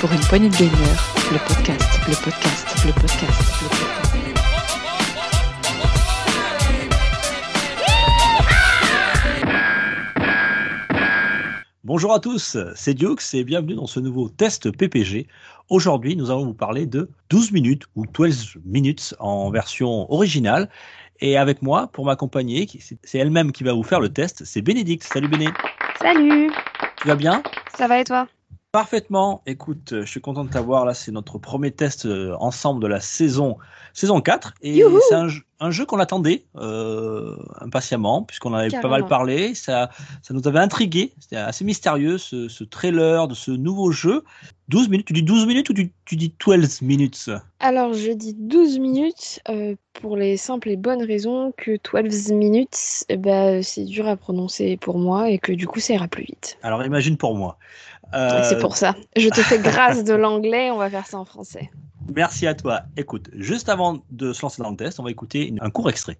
Pour une poignée de gagneurs, le podcast, le podcast, le podcast, le podcast. Bonjour à tous, c'est Dukes et bienvenue dans ce nouveau test PPG. Aujourd'hui, nous allons vous parler de 12 minutes ou 12 minutes en version originale. Et avec moi, pour m'accompagner, c'est elle-même qui va vous faire le test, c'est Bénédicte. Salut Béné, Salut, tu vas bien? Ça va et toi? Parfaitement. Écoute, euh, je suis content de t'avoir là. C'est notre premier test euh, ensemble de la saison, saison 4. Et c'est un, jeu- un jeu qu'on attendait euh, impatiemment, puisqu'on en avait pas mal parlé. Ça, ça nous avait intrigué. C'était assez mystérieux ce, ce trailer de ce nouveau jeu. 12 minutes. Tu dis 12 minutes ou tu, tu dis 12 minutes? Alors je dis 12 minutes euh, pour les simples et bonnes raisons que 12 minutes, ben, c'est dur à prononcer pour moi et que du coup ça ira plus vite. Alors imagine pour moi. Euh, C'est pour ça. Je te fais grâce de l'anglais, on va faire ça en français. Merci à toi. Écoute, juste avant de se lancer dans le test, on va écouter un court extrait.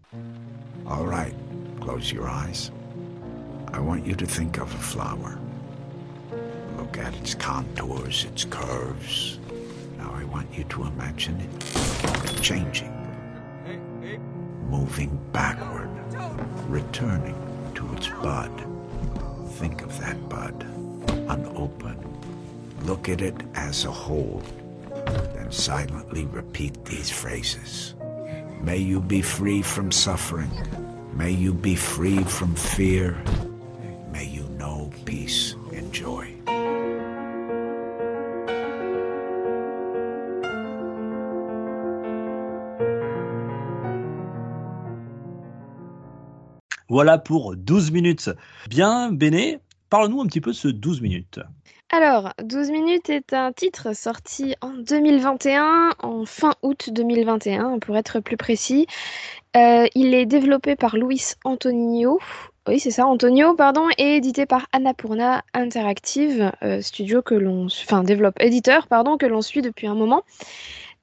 All right, close your eyes. I want you to think of a flower. Look at its contours, its curves. Now I want you to imagine it changing, moving backward, returning to its bud. Think of that bud, unopened. Look at it as a whole. Then silently repeat these phrases. May you be free from suffering. May you be free from fear. May you know peace and joy. Voilà pour 12 minutes. Bien, Béné, parle-nous un petit peu de ce 12 minutes. Alors, 12 minutes est un titre sorti en 2021, en fin août 2021 pour être plus précis. Euh, il est développé par Luis Antonio. Oui, c'est ça, Antonio, pardon, et édité par Annapurna Interactive, euh, studio que l'on, enfin développe, éditeur, pardon, que l'on suit depuis un moment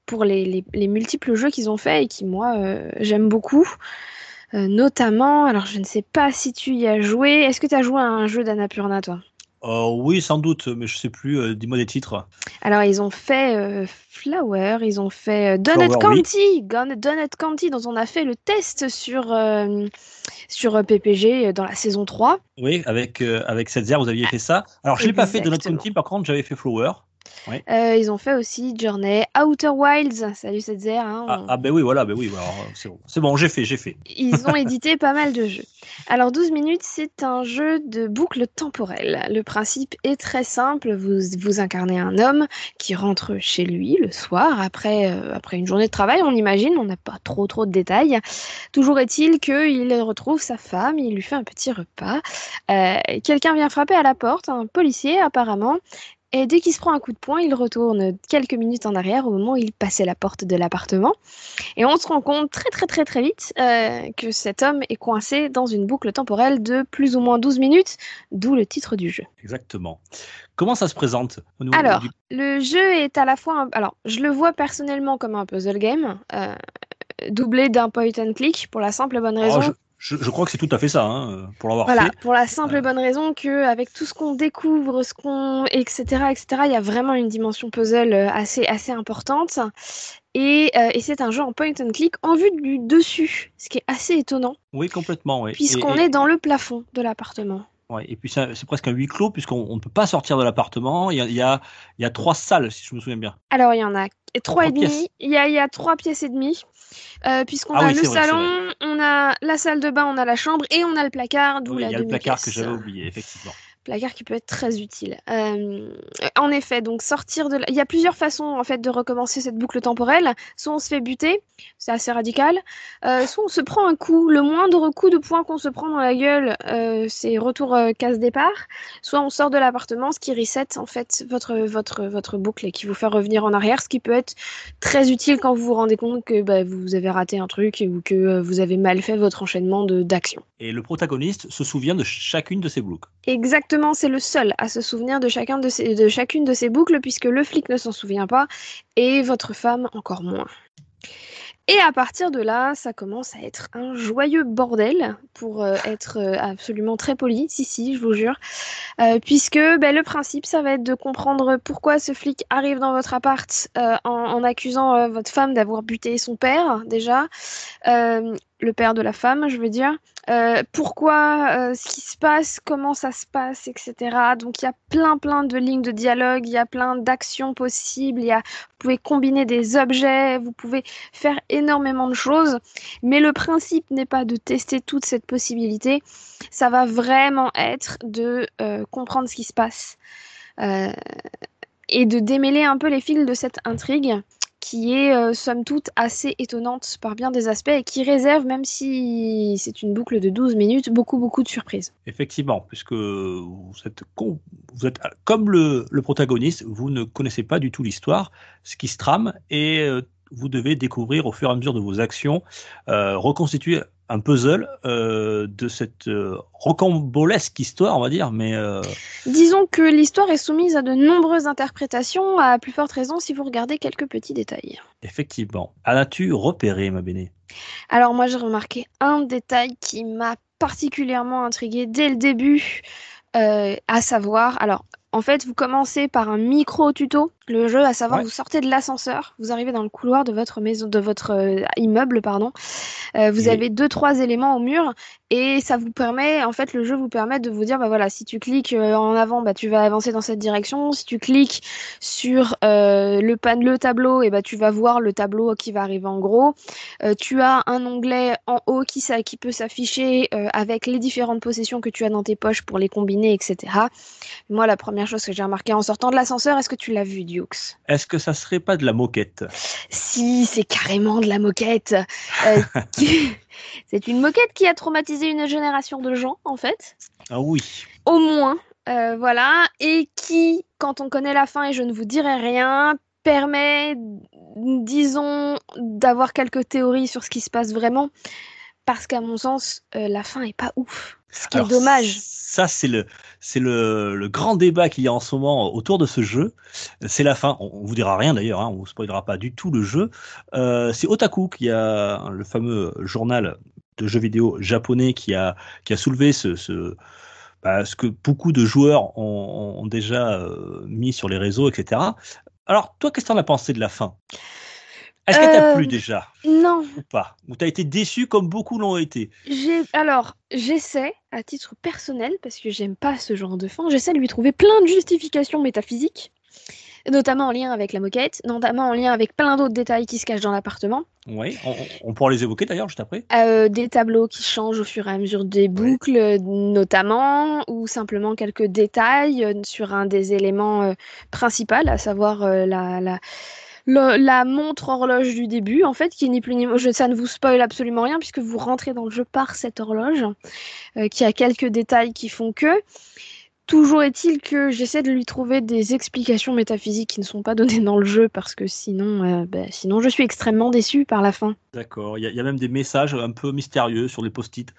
pour les, les- les multiples jeux qu'ils ont fait et qui moi euh, j'aime beaucoup. Euh, notamment, alors je ne sais pas si tu y as joué. Est-ce que tu as joué à un jeu d'Annapurna, toi? Euh, oui, sans doute, mais je sais plus. euh, Dis-moi des titres. Alors, ils ont fait euh, Flower, ils ont fait euh, Donut oui. County, Donut County, dont on a fait le test sur, sur PPG dans la saison 3. Oui, avec, avec Setzer, vous aviez fait ça. Alors, je l'ai pas fait Exactement. County, par contre, j'avais fait Flower. Euh, ils ont fait aussi Journey, Outer Wilds, salut Setzer. hein, Ah, on- ah, ben oui, voilà, ben oui, c'est bon. C'est bon, j'ai fait, j'ai fait. Ils ont édité pas mal de jeux. Alors 12 minutes, c'est un jeu de boucle temporelle. Le principe est très simple. Vous, vous incarnez un homme qui rentre chez lui le soir après, euh, après une journée de travail, on imagine. On n'a pas trop trop de détails. Toujours est-il qu'il retrouve sa femme, il lui fait un petit repas. Euh, Quelqu'un vient frapper à la porte, un policier apparemment. Et dès qu'il se prend un coup de poing, il retourne quelques minutes en arrière au moment où il passait la porte de l'appartement. Et on se rend compte très très très très vite euh, que cet homme est coincé dans une boucle temporelle de plus ou moins 12 minutes, d'où le titre du jeu. Exactement. Comment ça se présente au niveau Alors, du- le jeu est à la fois... un- Alors, je le vois personnellement comme un puzzle game, euh, doublé d'un point and click, pour la simple et bonne raison Oh, je, crois que c'est tout à fait ça, hein, pour l'avoir Voilà, fait. pour la simple Euh. et bonne raison que avec tout ce qu'on découvre, ce qu'on etc etc, il y a vraiment une dimension puzzle euh, assez assez importante. Et, euh, et c'est un jeu en point and click en vue du dessus, ce qui est assez étonnant Oui, complètement, oui. puisqu'on Et- et- est dans le plafond de l'appartement. Ouais, et puis, c'est presque un huis clos, puisqu'on on ne peut pas sortir de l'appartement. Il y a, il y, a, il y a trois salles, si je me souviens bien. Alors il y en a trois et Trois demi. Il y a, il y a trois pièces et demie. Euh, puisqu'on Ah a oui, le vrai, salon, on a la salle de bain, on a la chambre et on a le placard, d'où Oui, la il y a le placard que demi-pièce. j'avais oublié, effectivement. Placard qui peut être très utile. Euh, en effet, donc sortir de, la- il y a plusieurs façons en fait de recommencer cette boucle temporelle. Soit on se fait buter, c'est assez radical. Euh, soit on se prend un coup, le moindre coup de poing qu'on se prend dans la gueule, euh, c'est retour case départ. Soit on sort de l'appartement, ce qui reset en fait votre votre votre boucle et qui vous fait revenir en arrière, ce qui peut être très utile quand vous vous rendez compte que bah, vous avez raté un truc ou que vous avez mal fait votre enchaînement de d'actions. Et le protagoniste se souvient de chacune de ses boucles. Exactement, c'est le seul à se souvenir de, chacune de ces boucles, puisque le flic ne s'en souvient pas, et votre femme encore moins. Et à partir de là, ça commence à être un joyeux bordel, pour euh, être euh, absolument très poli, si si, je vous jure, Euh, puisque ben, le principe, ça va être de comprendre pourquoi ce flic arrive dans votre appart en, accusant votre femme d'avoir buté son père, déjà, le père de la femme, je veux dire. Euh, pourquoi, euh, ce qui se passe, comment ça se passe, etc. Donc il y a plein plein de lignes de dialogue, il y a plein d'actions possibles, y a, vous pouvez combiner des objets, vous pouvez faire énormément de choses, mais le principe n'est pas de tester toute cette possibilité, ça va vraiment être de euh, comprendre ce qui se passe et de démêler un peu les fils de cette intrigue qui est euh, somme toute assez étonnante par bien des aspects et qui réserve, même si c'est une boucle de 12 minutes, beaucoup beaucoup de surprises. Effectivement, puisque vous êtes, con- comme le, le protagoniste, vous ne connaissez pas du tout l'histoire, ce qui se trame, et euh, vous devez découvrir au fur et à mesure de vos actions, euh, reconstituer un puzzle euh, de cette euh, rocambolesque histoire, on va dire, mais euh, Disons que l'histoire est soumise à de nombreuses interprétations, à plus forte raison si vous regardez quelques petits détails. effectivement. En as-tu repéré, ma béné? Alors moi j'ai remarqué un détail qui m'a particulièrement intrigué dès le début, à savoir, alors en fait vous commencez par un micro tuto, le jeu, à savoir Ouais. vous sortez de l'ascenseur, vous arrivez dans le couloir de votre maison, de votre euh, immeuble, pardon, Euh, vous avez deux trois éléments au mur et ça vous permet, en fait le jeu vous permet de vous dire bah voilà si tu cliques euh, en avant bah tu vas avancer dans cette direction, si tu cliques sur le pan le tableau et bah tu vas voir le tableau qui va arriver en gros. Tu as un onglet en haut qui, peut s'afficher avec les différentes possessions que tu as dans tes poches pour les combiner, etc. Moi, la première chose que j'ai remarqué en sortant de l'ascenseur, est-ce que tu l'as vu, Est-ce que ça serait pas de la moquette? Si, c'est carrément de la moquette. Euh, qui- c'est une moquette qui a traumatisé une génération de gens, en fait. Ah oui. Au moins, euh, voilà. Et qui, quand on connaît la fin, et je ne vous dirai rien, permet, disons, d'avoir quelques théories sur ce qui se passe vraiment. Parce qu'à mon sens, euh, la fin est pas ouf. Ce qui Alors, est dommage. Ça, c'est le, c'est le, le grand débat qu'il y a en ce moment autour de ce jeu. C'est la fin. On, on vous dira rien d'ailleurs. Hein, on vous spoilera pas du tout le jeu. Euh, c'est Otaku qui a le fameux journal de jeux vidéo japonais qui a, qui a soulevé ce, ce, bah, ce que beaucoup de joueurs ont, ont déjà euh, mis sur les réseaux, etc. Alors, toi, qu'est-ce que t'en as pensé de la fin? Est-ce qu'elle t'a Euh, plu déjà Non, ou pas Ou t'as été déçu comme beaucoup l'ont été alors j'essaie à titre personnel parce que j'aime pas ce genre de fin. J'essaie de lui trouver plein de justifications métaphysiques, notamment en lien avec la moquette, notamment en lien avec plein d'autres détails qui se cachent dans l'appartement. Oui, on, on pourra les évoquer d'ailleurs juste après. Euh, des tableaux qui changent au fur et à mesure des boucles, euh, notamment, ou simplement quelques détails euh, sur un des éléments euh, principaux, à savoir euh, la, la, la montre horloge du début, en fait, qui n'est plus ni je, ça ne vous spoil absolument rien puisque vous rentrez dans le jeu par cette horloge, euh, qui a quelques détails qui font que. Toujours est-il que j'essaie de lui trouver des explications métaphysiques qui ne sont pas données dans le jeu parce que sinon, euh, bah, sinon je suis extrêmement déçue par la fin. D'accord, il y, a- il y a même des messages un peu mystérieux sur les post-it.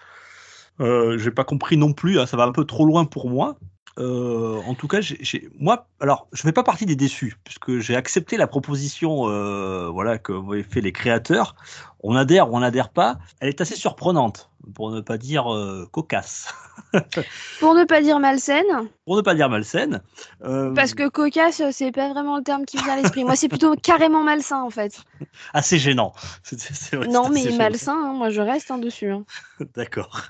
Euh, j'ai pas compris non plus, hein, ça va un peu trop loin pour moi. Euh, en tout cas, j'ai- moi, alors, je fais pas partie des déçus, puisque j'ai accepté la proposition euh, voilà, que avaient fait les créateurs. On adhère ou on n'adhère pas. Elle est assez surprenante, pour ne pas dire euh, cocasse, Pour ne pas dire malsaine, pour ne pas dire malsaine. Euh, parce que cocasse, c'est pas vraiment le terme qui me vient à l'esprit. Moi, c'est plutôt carrément malsain en fait. Assez gênant. Vrai, non, mais malsain, hein, moi je reste hein, dessus. hein. D'accord.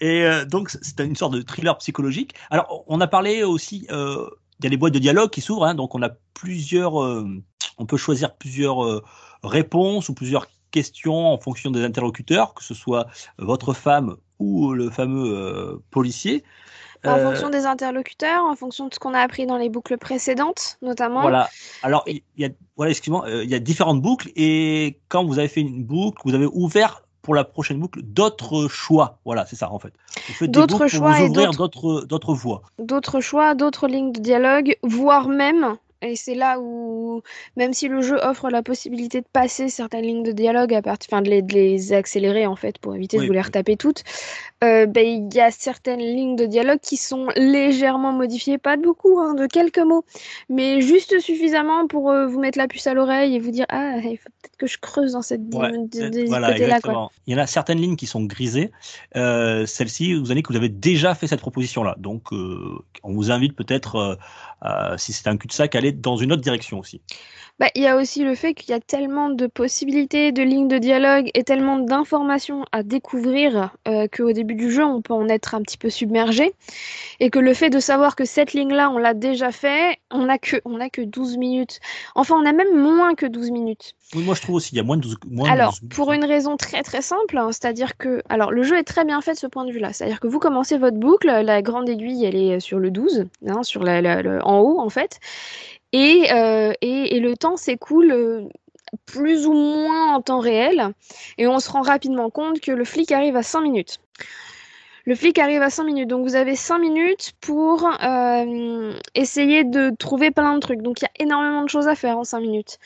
Et euh, donc, c'est une sorte de thriller psychologique. Alors, on a parlé aussi, il y a les boîtes de dialogue qui s'ouvrent, donc on a plusieurs, on peut choisir plusieurs réponses ou plusieurs questions en fonction des interlocuteurs, que ce soit votre femme ou le fameux euh, policier. En Euh, fonction des interlocuteurs, en fonction de ce qu'on a appris dans les boucles précédentes, notamment. Voilà. Alors, il y a, voilà, excuse-moi, euh, il y a différentes boucles et quand vous avez fait une boucle, vous avez ouvert pour la prochaine boucle d'autres choix. Voilà, c'est ça en fait. Vous faites des D'autres boucles pour choix vous et ouvrir d'autres d'autres voies. d'autres choix, d'autres lignes de dialogue, voire même, et c'est là où, même si le jeu offre la possibilité de passer certaines lignes de dialogue, à partir, enfin de les, de les accélérer en fait pour éviter Oui. de vous les retaper toutes, euh, ben, il y a certaines lignes de dialogue qui sont légèrement modifiées, pas de beaucoup, hein, de quelques mots, mais juste suffisamment pour euh, vous mettre la puce à l'oreille et vous dire ah il faut peut-être que je creuse dans cette Ouais, quoi. Il y en a certaines lignes qui sont grisées. Euh, Celle-ci, vous allez que vous avez déjà fait cette proposition-là. Donc, euh, on vous invite peut-être, euh, si c'est un cul-de-sac, à aller dans une autre direction aussi. Bah, il y a aussi le fait qu'il y a tellement de possibilités, de lignes de dialogue et tellement d'informations à découvrir qu'au début du jeu, on peut en être un petit peu submergé. Et que le fait de savoir que cette ligne-là, on l'a déjà fait, on n'a que, on a que 12 minutes. Enfin, on a même moins que 12 minutes. Oui, moi, je trouve aussi qu'il y a moins de 12, moins de Alors, 12 minutes, pour une raison très très simple, hein, c'est-à-dire que, alors le jeu est très bien fait de ce point de vue-là, c'est-à-dire que vous commencez votre boucle, la grande aiguille elle est sur le 12, hein, sur la, en haut en fait, et, euh, et, et le temps s'écoule euh, plus ou moins en temps réel, et on se rend rapidement compte que le flic arrive à 5 minutes. Le flic arrive à 5 minutes, donc vous avez 5 minutes pour euh, essayer de trouver plein de trucs. Donc il y a énormément de choses à faire en 5 minutes.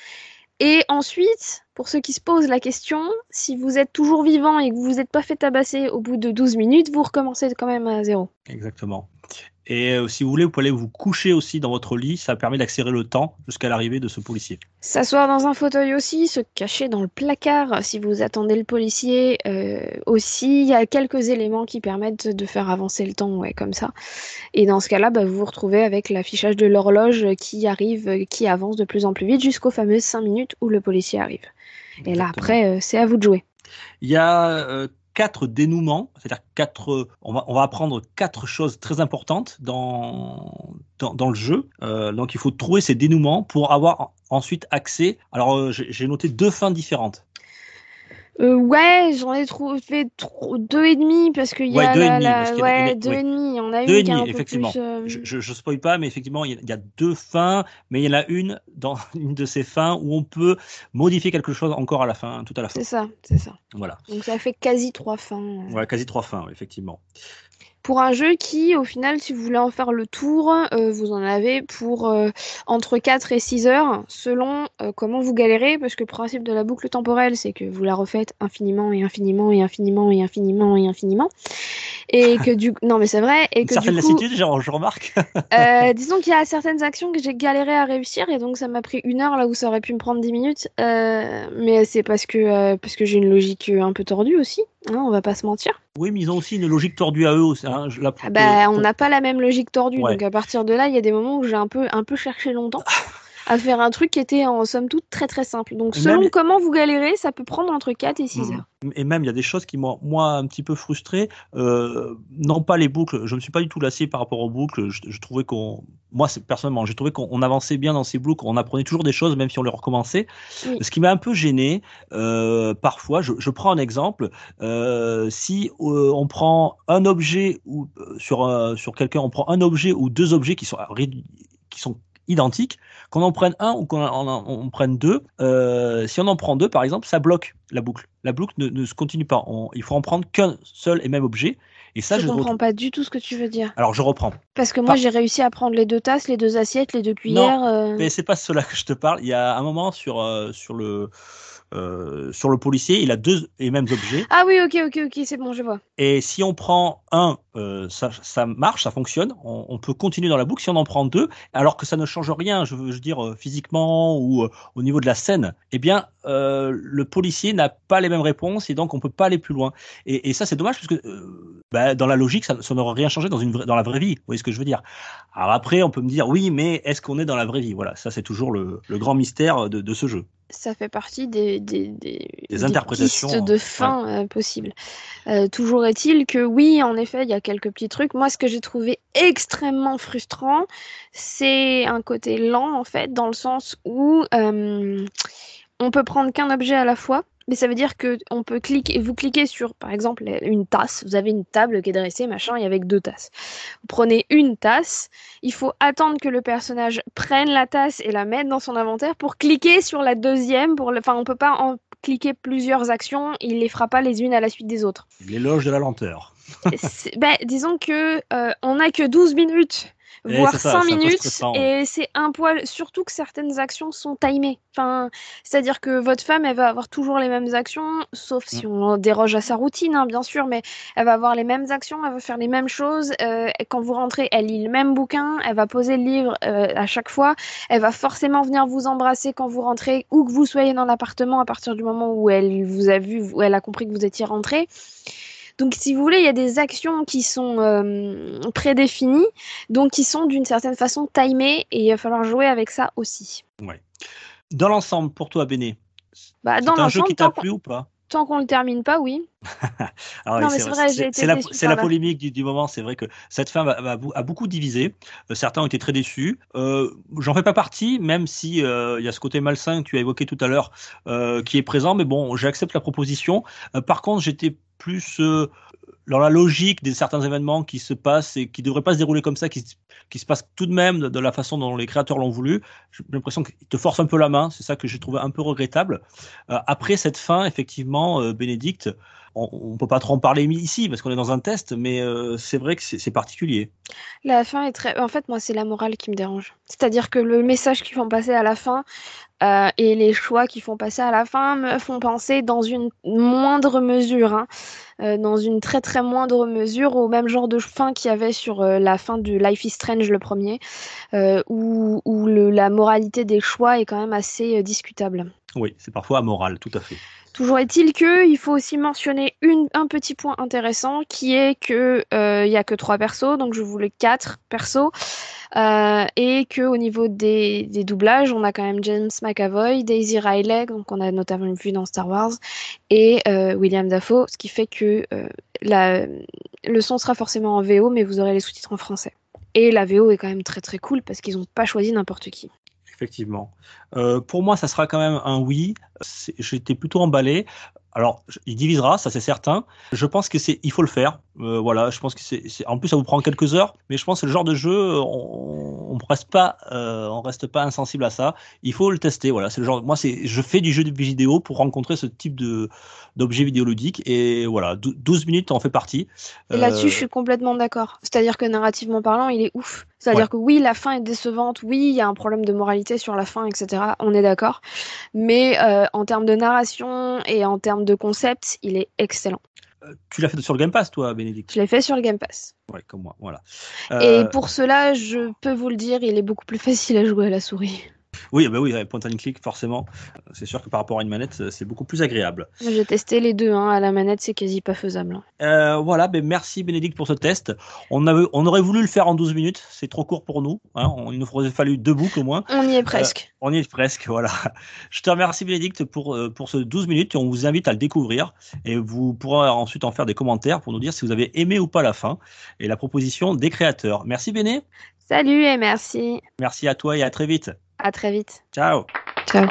Et ensuite, pour ceux qui se posent la question, si vous êtes toujours vivant et que vous vous êtes pas fait tabasser au bout de 12 minutes, vous recommencez quand même à zéro. Exactement. Et euh, si vous voulez, vous pouvez aller vous coucher aussi dans votre lit. Ça permet d'accélérer le temps jusqu'à l'arrivée de ce policier. S'asseoir dans un fauteuil aussi, se cacher dans le placard si vous attendez le policier euh, aussi. Il y a quelques éléments qui permettent de faire avancer le temps, ouais, comme ça. Et dans ce cas-là, bah, vous vous retrouvez avec l'affichage de l'horloge qui arrive, qui avance de plus en plus vite jusqu'aux fameuses 5 minutes où le policier arrive. Et là, après, euh, c'est à vous de jouer. Il y a quatre dénouements, c'est-à-dire quatre. On va, on va apprendre quatre choses très importantes dans, dans, le jeu. Euh, donc il faut trouver ces dénouements pour avoir en- ensuite accès. Alors euh, j'ai noté deux fins différentes. Euh, ouais, j'en ai trouvé tro- deux et demi parce qu'il y Ouais, a deux et demi, la- y a- ouais a- deux oui. et demi. On a Deux une et qui est un demi, peu effectivement. plus, euh, Je, je, spoil pas, mais effectivement il y, a, il y a deux fins, mais il y en a une dans une de ces fins où on peut modifier quelque chose encore à la fin, tout à la fin. C'est ça, c'est ça. Voilà. Donc ça fait quasi trois fins. euh. Ouais, quasi trois fins, effectivement. Pour un jeu qui, au final, si vous voulez en faire le tour, euh, vous en avez pour euh, entre 4 et 6 heures, selon euh, comment vous galérez, parce que le principe de la boucle temporelle, c'est que vous la refaites infiniment et infiniment et infiniment et infiniment et infiniment. Et que du non mais c'est vrai et que certaine du coup lassitude, genre, je remarque. Disons qu'il y a certaines actions que j'ai galéré à réussir et donc ça m'a pris une heure là où ça aurait pu me prendre 10 minutes. Mais c'est parce que, parce que j'ai une logique un peu tordue aussi, hein, on va pas se mentir. oui, mais ils ont aussi une logique tordue à eux. aussi, hein, je- là, pour- Ah bah, pour- on n'a pas la même logique tordue, Ouais. donc à partir de là, il y a des moments où j'ai un peu, un peu cherché longtemps à faire un truc qui était en somme toute très très simple. Donc Et selon même- comment vous galérez, ça peut prendre entre 4 et 6 Mhm. heures. Et même, il y a des choses qui m'ont, moi, un petit peu frustré. Euh, non pas les boucles. Je me suis pas du tout lassé par rapport aux boucles. Je, je trouvais qu'on, moi, personnellement, j'ai trouvé qu'on on avançait bien dans ces boucles. On apprenait toujours des choses, même si on les recommençait. Oui. Ce qui m'a un peu gêné, euh, parfois, je, je prends un exemple. Euh, si on prend un objet ou sur sur quelqu'un, on prend un objet ou deux objets qui sont qui sont identiques, qu'on en prenne un ou qu'on en, en- on prenne deux, euh, si on en prend deux, par exemple, ça bloque la boucle. La boucle ne, ne se continue pas. On- il faut en prendre qu'un seul et même objet. Et ça, je le comprends pas du tout ce que tu veux dire. Alors, je reprends. Parce que moi, j'ai réussi à prendre les deux tasses, les deux assiettes, les deux cuillères. euh, Mais c'est pas cela que je te parle. Il y a un moment sur, euh, sur, le, euh, sur le policier, il a deux et mêmes objets. Ah oui, ok, ok, ok, c'est bon, je vois. Et si on prend un, euh, ça, ça marche, ça fonctionne. On, on peut continuer dans la boucle. Si on en prend deux, alors que ça ne change rien, je veux je veux dire euh, physiquement ou euh, au niveau de la scène, eh bien, le policier n'a pas les mêmes réponses et donc on peut pas aller plus loin. Et, et ça, c'est dommage parce que bah, dans la logique, ça, ça n'aurait rien changé dans une vraie- dans la vraie vie. Vous voyez ce que je veux dire Alors après, on peut me dire oui, mais est-ce qu'on est dans la vraie vie? Voilà, ça c'est toujours le, le grand mystère de, de ce jeu. Ça fait partie des, des, des, Des interprétations, pistes de ouais. fin euh, possibles. Euh, toujours est-il que oui, en effet, il y a quelques petits trucs. Moi, ce que j'ai trouvé extrêmement frustrant, c'est un côté lent, en fait, dans le sens où euh, on peut prendre qu'un objet à la fois. Mais ça veut dire que on peut cliquer, vous cliquez sur, par exemple, une tasse. Vous avez une table qui est dressée, machin, et avec deux tasses. Vous prenez une tasse, il faut attendre que le personnage prenne la tasse et la mette dans son inventaire pour cliquer sur la deuxième. Pour le... Enfin, on peut pas en cliquer plusieurs actions, il les fera pas les unes à la suite des autres. L'éloge de la lenteur. Ben, disons que euh, on n'a que 12 minutes Et voire ça, 5 c'est un peu minutes, et c'est un poil, surtout que certaines actions sont timées. Enfin, c'est-à-dire que votre femme, elle va avoir toujours les mêmes actions, sauf si Mm. on déroge à sa routine, hein, bien sûr, mais elle va avoir les mêmes actions, elle va faire les mêmes choses. euh, quand vous rentrez, elle lit le même bouquin, elle va poser le livre euh, à chaque fois, elle va forcément venir vous embrasser quand vous rentrez, où que vous soyez dans l'appartement, à partir du moment où elle vous a vu, où elle a compris que vous étiez rentré. Donc, si vous voulez, il y a des actions qui sont euh, prédéfinies, donc qui sont d'une certaine façon timées, et il va falloir jouer avec ça aussi. Dans l'ensemble, pour toi, Béné, Bah, c'est un jeu qui t'a plu ou pas? Tant qu'on le termine pas, oui. Non, oui, mais c'est la, la polémique du, du moment. C'est vrai que cette fin a beaucoup divisé. Euh, certains ont été très déçus. Euh, J'en fais pas partie, même si euh, il y a ce côté malsain que tu as évoqué tout à l'heure qui est présent. Mais bon, j'accepte la proposition. Par contre, j'étais plus dans la logique des certains événements qui se passent et qui devraient pas se dérouler comme ça, qui, qui se passent tout de même de, la façon dont les créateurs l'ont voulu. J'ai l'impression qu'ils te forcent un peu la main. C'est ça que j'ai trouvé un peu regrettable. Euh, après cette fin, effectivement, euh, Bénédicte, on ne peut pas trop en parler ici parce qu'on est dans un test, mais euh, c'est vrai que c'est particulier. La fin est très. En fait, moi, c'est la morale qui me dérange. C'est-à-dire que le message qu'ils font passer à la fin euh, et les choix qu'ils font passer à la fin me font penser dans une moindre mesure, hein, euh, dans une très très moindre mesure, au même genre de fin qu'il y avait sur euh, la fin du Life is Strange, le premier, euh, où, où le- la moralité des choix est quand même assez euh, discutable. Oui, c'est parfois amoral, tout à fait. Toujours est-il que il faut aussi mentionner une, un petit point intéressant qui est que euh, il y a que trois persos, donc je voulais quatre persos, euh, et que au niveau des, doublages, on a quand même James McAvoy, Daisy Riley, donc on a notamment vu dans Star Wars, et euh, William Dafoe, ce qui fait que euh, le son sera forcément en VO, mais vous aurez les sous-titres en français. Et la VO est quand même très très cool parce qu'ils n'ont pas choisi n'importe qui. Effectivement. Pour moi, ça sera quand même un oui. J'étais plutôt emballé. Alors, il divisera, ça c'est certain. Je pense que c'est, il faut le faire. Euh, voilà, je pense que c'est, en plus ça vous prend quelques heures, mais je pense que le genre de jeu, euh, on, on reste pas, euh, on reste pas insensible à ça. Il faut le tester. Voilà, c'est le genre. Moi, c'est, je fais du jeu de vidéo pour rencontrer ce type de d'objet vidéoludique et voilà, dou- 12 minutes en fait partie. Et là-dessus, je suis complètement d'accord. C'est-à-dire que narrativement parlant, il est ouf. C'est-à-dire Ouais. que oui, la fin est décevante, oui, il y a un problème de moralité sur la fin, etc. On est d'accord. Mais en termes de narration et en termes de concept, il est excellent. tu l'as fait sur le Game Pass, toi, Bénédicte? Je l'ai fait sur le Game Pass. Ouais, comme moi. Voilà. Et Euh, pour cela, je peux vous le dire, il est beaucoup plus facile à jouer à la souris. Oui, bah oui, point and click, forcément. C'est sûr que par rapport à une manette, c'est beaucoup plus agréable. J'ai testé les deux, hein. à la manette, c'est quasi pas faisable. hein. Euh, voilà, ben merci Bénédicte pour ce test. On, avait, on aurait voulu le faire en 12 minutes, c'est trop court pour nous. Hein. On- il nous aurait fallu deux boucles au moins. On y est presque. On y est presque, voilà. Je te remercie Bénédicte pour, euh, pour ce 12 minutes on vous invite à le découvrir. Et vous pourrez ensuite en faire des commentaires pour nous dire si vous avez aimé ou pas la fin et la proposition des créateurs. Merci Béné, Salut et merci. merci à toi et à très vite. À très vite. Ciao Ciao.